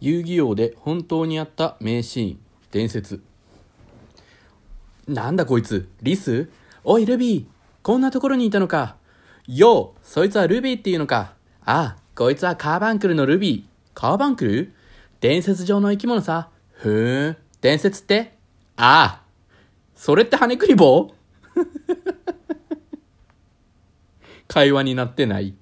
遊戯王で本当にあった名シーン伝説。なんだこいつ？リス？おいルビー！こんなところにいたのか。ようそいつはルビーっていうのか。ああこいつはカーバンクルのルビー。カーバンクル？伝説上の生き物さ。ふーん伝説って？ああそれって羽クリボー会話になってない。